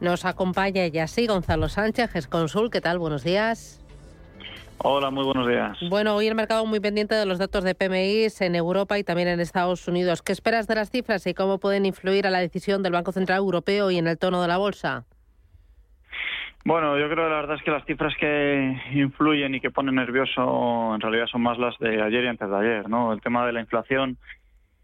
Nos acompaña ya sí Gonzalo Sánchez, Consul. ¿Qué tal? Buenos días. Hola, muy buenos días. Bueno, hoy el mercado muy pendiente de los datos de PMI en Europa y también en Estados Unidos. ¿Qué esperas de las cifras y cómo pueden influir a la decisión del Banco Central Europeo y en el tono de la bolsa? Bueno, yo creo que la verdad es que las cifras que influyen y que ponen nervioso en realidad son más las de ayer y antes de ayer, ¿no? El tema de la inflación,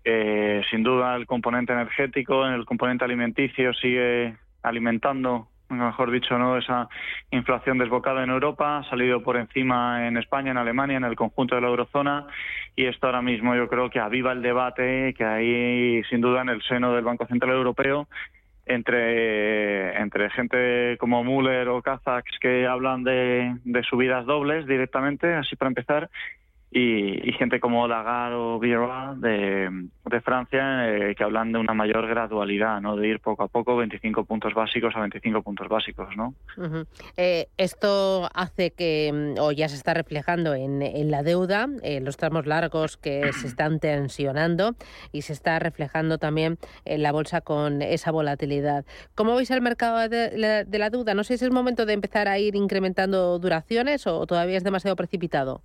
sin duda el componente energético, el componente alimenticio sigue alimentando mejor dicho, ¿no? esa inflación desbocada en Europa, ha salido por encima en España, en Alemania, en el conjunto de la eurozona, y esto ahora mismo yo creo que aviva el debate que hay sin duda en el seno del Banco Central Europeo entre, entre gente como Müller o Kazax que hablan de subidas dobles directamente, así para empezar, y, gente como Lagarde o Vieira de, Francia eh, que hablan de una mayor gradualidad, ¿no? De ir poco a poco 25 puntos básicos a 25 puntos básicos, ¿no? Eh, esto hace que, mm, o ya se está reflejando en, en la deuda, en los tramos largos que se están tensionando y se está reflejando también en la bolsa con esa volatilidad. ¿Cómo veis el mercado de, de la deuda? No sé si es momento de empezar a ir incrementando duraciones o todavía es demasiado precipitado.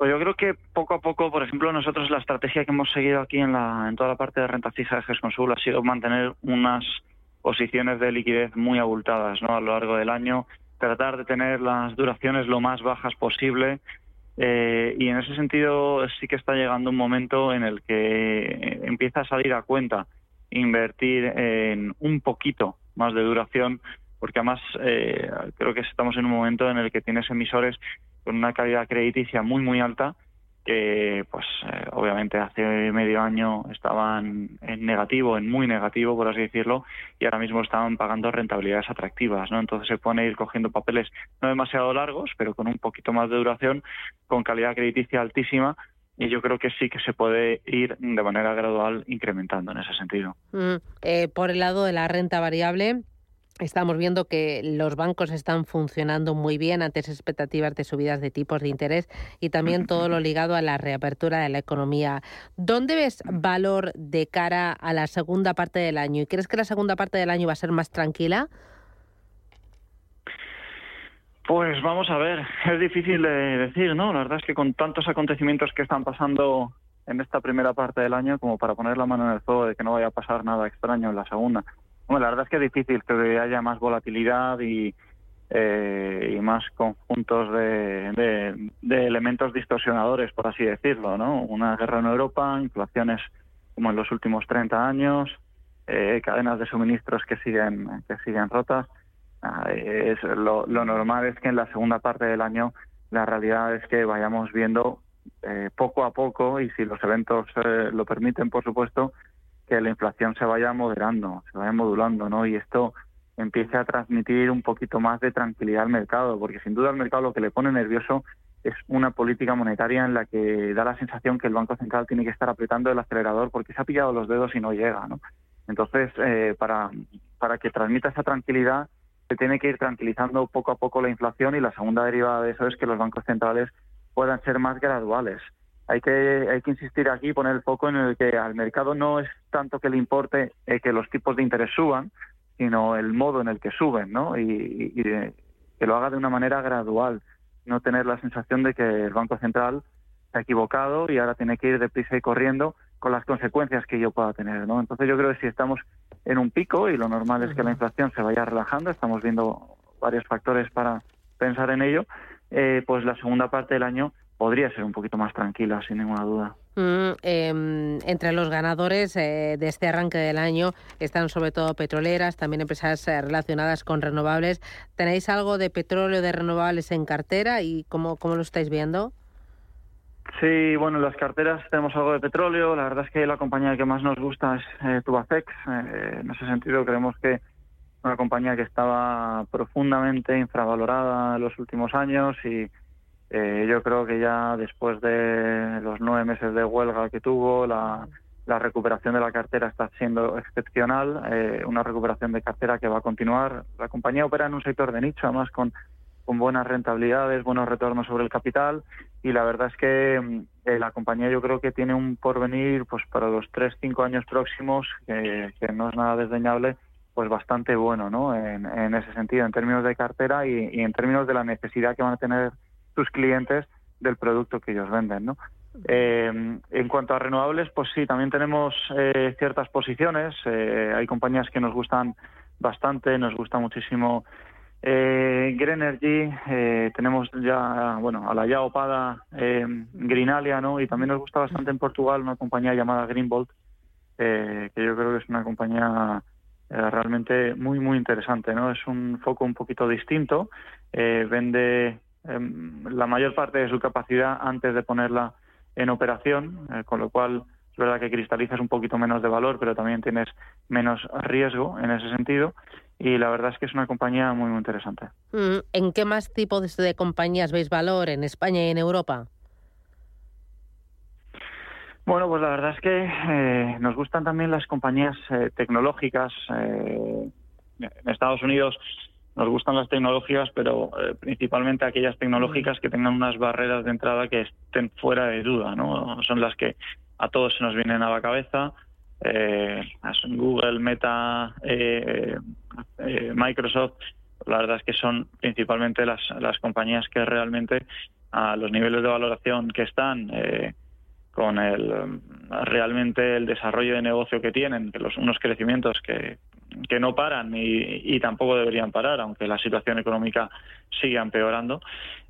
Pues yo creo que poco a poco, por ejemplo, nosotros la estrategia que hemos seguido aquí en, la, en toda la parte de renta fija de GESConsul ha sido mantener unas posiciones de liquidez muy abultadas ¿no? a lo largo del año, tratar de tener las duraciones lo más bajas posible eh, y en ese sentido sí que está llegando un momento en el que empieza a salir a cuenta invertir en un poquito más de duración porque además eh, creo que estamos en un momento en el que tienes emisores con una calidad crediticia muy, muy alta, que pues eh, obviamente hace medio año estaban en negativo, en muy negativo, por así decirlo, y ahora mismo estaban pagando rentabilidades atractivas, ¿no? Entonces se pone ir cogiendo papeles no demasiado largos, pero con un poquito más de duración, con calidad crediticia altísima, y yo creo que sí que se puede ir de manera gradual incrementando en ese sentido. Mm, eh, por el lado de la renta variable, Estamos viendo que los bancos están funcionando muy bien ante esas expectativas de subidas de tipos de interés y también todo lo ligado a la reapertura de la economía. ¿Dónde ves valor de cara a la segunda parte del año? ¿Y crees que la segunda parte del año va a ser más tranquila? Pues vamos a ver, es difícil de decir, ¿no? La verdad es que con tantos acontecimientos que están pasando en esta primera parte del año, como para poner la mano en el fuego de que no vaya a pasar nada extraño en la segunda. Bueno, la verdad es que es difícil que haya más volatilidad y, eh, y más conjuntos de, elementos distorsionadores, por así decirlo, ¿no? Una guerra en Europa, inflaciones como en los últimos 30 años, eh, cadenas de suministros que siguen que siguen rotas. Ah, es, lo, lo, normal es que en la segunda parte del año la realidad es que vayamos viendo eh, poco a poco y si los eventos eh, lo permiten, por supuesto, que la inflación se vaya moderando, se vaya modulando, ¿no? Y esto empiece a transmitir un poquito más de tranquilidad al mercado, porque sin duda al mercado lo que le pone nervioso es una política monetaria en la que da la sensación que el Banco Central tiene que estar apretando el acelerador porque se ha pillado los dedos y no llega, ¿no? Entonces, eh, para, para que transmita esa tranquilidad, se tiene que ir tranquilizando poco a poco la inflación y la segunda derivada de eso es que los bancos centrales puedan ser más graduales hay que, hay que insistir aquí, poner el foco en el que al mercado no es tanto que le importe eh, que los tipos de interés suban, sino el modo en el que suben, ¿no? Y, que lo haga de una manera gradual, no tener la sensación de que el Banco Central se ha equivocado y ahora tiene que ir deprisa y corriendo con las consecuencias que yo pueda tener, ¿no? Entonces yo creo que si estamos en un pico y lo normal es que la inflación se vaya relajando, estamos viendo varios factores para pensar en ello, eh, pues la segunda parte del año podría ser un poquito más tranquila, sin ninguna duda. Mm, em, entre los ganadores eh, de este arranque del año están sobre todo petroleras, también empresas eh, relacionadas con renovables. ¿Tenéis algo de petróleo, de renovables en cartera y cómo, cómo lo estáis viendo? Sí, bueno, en las carteras tenemos algo de petróleo. La verdad es que la compañía que más nos gusta es eh, Tubacex. en ese sentido, creemos que una compañía que estaba profundamente infravalorada en los últimos años y eh, yo creo que ya después de los nueve meses de huelga que tuvo, la, recuperación de la cartera está siendo excepcional, eh, una recuperación de cartera que va a continuar. La compañía opera en un sector de nicho, además con, con buenas rentabilidades, buenos retornos sobre el capital y la verdad es que mm, eh, la compañía yo creo que tiene un porvenir pues para los tres, cinco años próximos que, no es nada desdeñable pues bastante bueno, ¿no? En, ese sentido, en términos de cartera y, en términos de la necesidad que van a tener sus clientes del producto que ellos venden, ¿no? Eh, en cuanto a renovables, pues sí, también tenemos eh, ciertas posiciones. Eh, hay compañías que nos gustan bastante, nos gusta muchísimo eh, Green Energy, tenemos ya, bueno, a la ya opada Greenalia, ¿no? Y también nos gusta bastante en Portugal una compañía llamada Greenbolt, que yo creo que es una compañía realmente muy, muy interesante, ¿no? Es un foco un poquito distinto, vende la mayor parte de su capacidad antes de ponerla en operación, con lo cual es verdad que cristalizas un poquito menos de valor, pero también tienes menos riesgo en ese sentido y la verdad es que es una compañía muy, muy interesante. Mm, ¿En qué más tipos de compañías veis valor en España y en Europa? Bueno, pues la verdad es que eh, nos gustan también las compañías eh, tecnológicas. Eh, en Estados Unidos nos gustan las tecnológicas, pero principalmente aquellas tecnológicas que tengan unas barreras de entrada que estén fuera de duda, ¿no? Son las que a todos se nos vienen a la cabeza eh, Google, Meta, eh, eh, Microsoft, la verdad es que son principalmente las, las compañías que realmente a los niveles de valoración que están, eh, con el realmente el desarrollo de negocio que tienen, que los, unos crecimientos que, que no paran y, y tampoco deberían parar, aunque la situación económica sigue empeorando,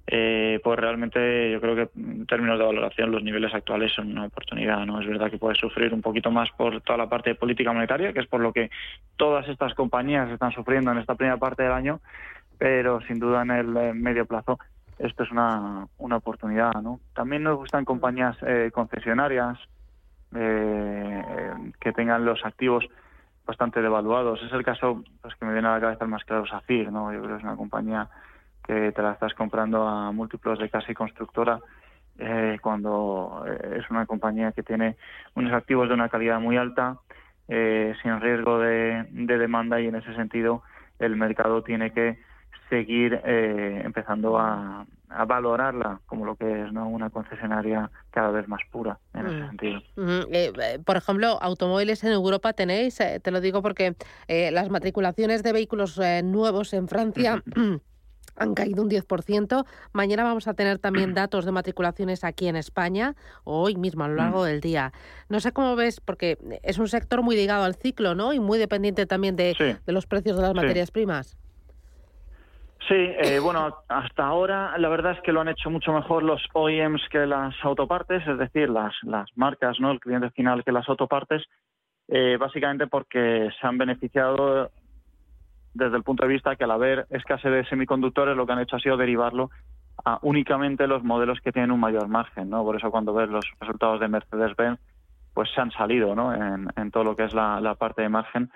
eh, pues realmente yo creo que en términos de valoración los niveles actuales son una oportunidad. no Es verdad que puede sufrir un poquito más por toda la parte de política monetaria, que es por lo que todas estas compañías están sufriendo en esta primera parte del año, pero sin duda en el medio plazo esto es una, una oportunidad. ¿no? También nos gustan compañías eh, concesionarias eh, que tengan los activos bastante devaluados. Es el caso pues, que me viene a la cabeza el más claro, SACIR. ¿no? Yo creo que es una compañía que te la estás comprando a múltiplos de casi constructora eh, cuando eh, es una compañía que tiene unos activos de una calidad muy alta, eh, sin riesgo de, demanda y en ese sentido el mercado tiene que seguir empezando a, valorarla como lo que es ¿no? una concesionaria cada vez más pura en ese mm. sentido. Mm, por ejemplo, automóviles en Europa tenéis, te lo digo porque las matriculaciones de vehículos nuevos en Francia han caído un 10%. Mañana vamos a tener también datos de matriculaciones aquí en España, hoy mismo a lo largo del día. No sé cómo ves, porque es un sector muy ligado al ciclo, ¿no? Y muy dependiente también de, los precios de las materias primas. Sí, eh, bueno, hasta ahora la verdad es que lo han hecho mucho mejor los OEMs que las autopartes, es decir, las, las marcas, ¿no? El cliente final que las autopartes, eh, básicamente porque se han beneficiado desde el punto de vista que al haber escasez de semiconductores lo que han hecho ha sido derivarlo a únicamente los modelos que tienen un mayor margen, ¿no? Por eso cuando ves los resultados de Mercedes-Benz, pues se han salido, ¿no? En, todo lo que es la, parte de margen.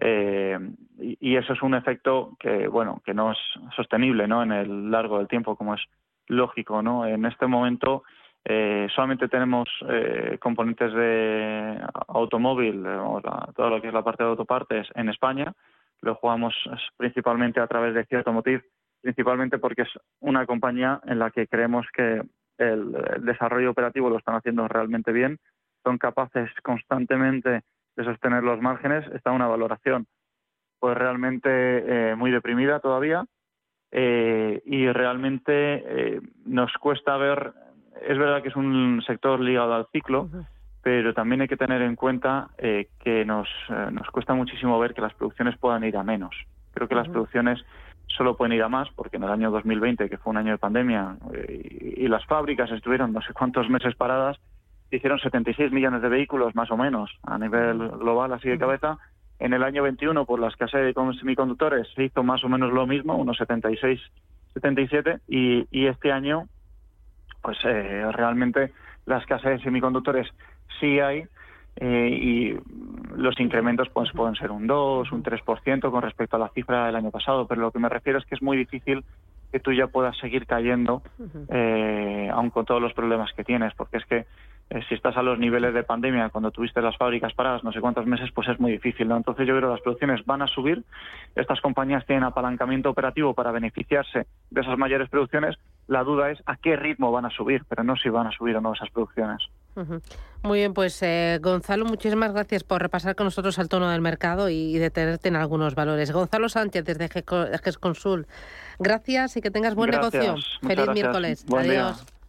Eh, y, eso es un efecto que, bueno, que no es sostenible, ¿no? En el largo del tiempo, como es lógico, ¿no? En este momento eh, solamente tenemos eh, componentes de automóvil, todo lo que es la parte de autopartes en España, lo jugamos principalmente a través de cierto motivo, principalmente porque es una compañía en la que creemos que el, desarrollo operativo lo están haciendo realmente bien, son capaces constantemente de sostener los márgenes, está una valoración pues realmente eh, muy deprimida todavía eh, y realmente eh, nos cuesta ver, es verdad que es un sector ligado al ciclo, pero también hay que tener en cuenta eh, que nos, nos cuesta muchísimo ver que las producciones puedan ir a menos. Creo que las producciones solo pueden ir a más porque en el año 2020, que fue un año de pandemia, y, las fábricas estuvieron no sé cuántos meses paradas, hicieron 76 millones de vehículos más o menos a nivel global, así de cabeza. En el año 21, por la escasez de semiconductores, se hizo más o menos lo mismo, unos 76, 77, y, y este año, pues realmente la escasez de semiconductores sí hay eh, y los incrementos pues pueden ser un 2, un 3% con respecto a la cifra del año pasado, pero lo que me refiero es que es muy difícil que tú ya puedas seguir cayendo, eh, aun con todos los problemas que tienes, porque es que eh, si estás a los niveles de pandemia cuando tuviste las fábricas paradas no sé cuántos meses, pues es muy difícil. ¿no? Entonces yo creo que las producciones van a subir, estas compañías tienen apalancamiento operativo para beneficiarse de esas mayores producciones, la duda es a qué ritmo van a subir, pero no si van a subir o no esas producciones. Muy bien, pues eh, Gonzalo, muchísimas gracias por repasar con nosotros al tono del mercado y, detenerte en algunos valores. Gonzalo Sánchez, desde GESConsul, gracias y que tengas buen negocio. Feliz miércoles. Adiós.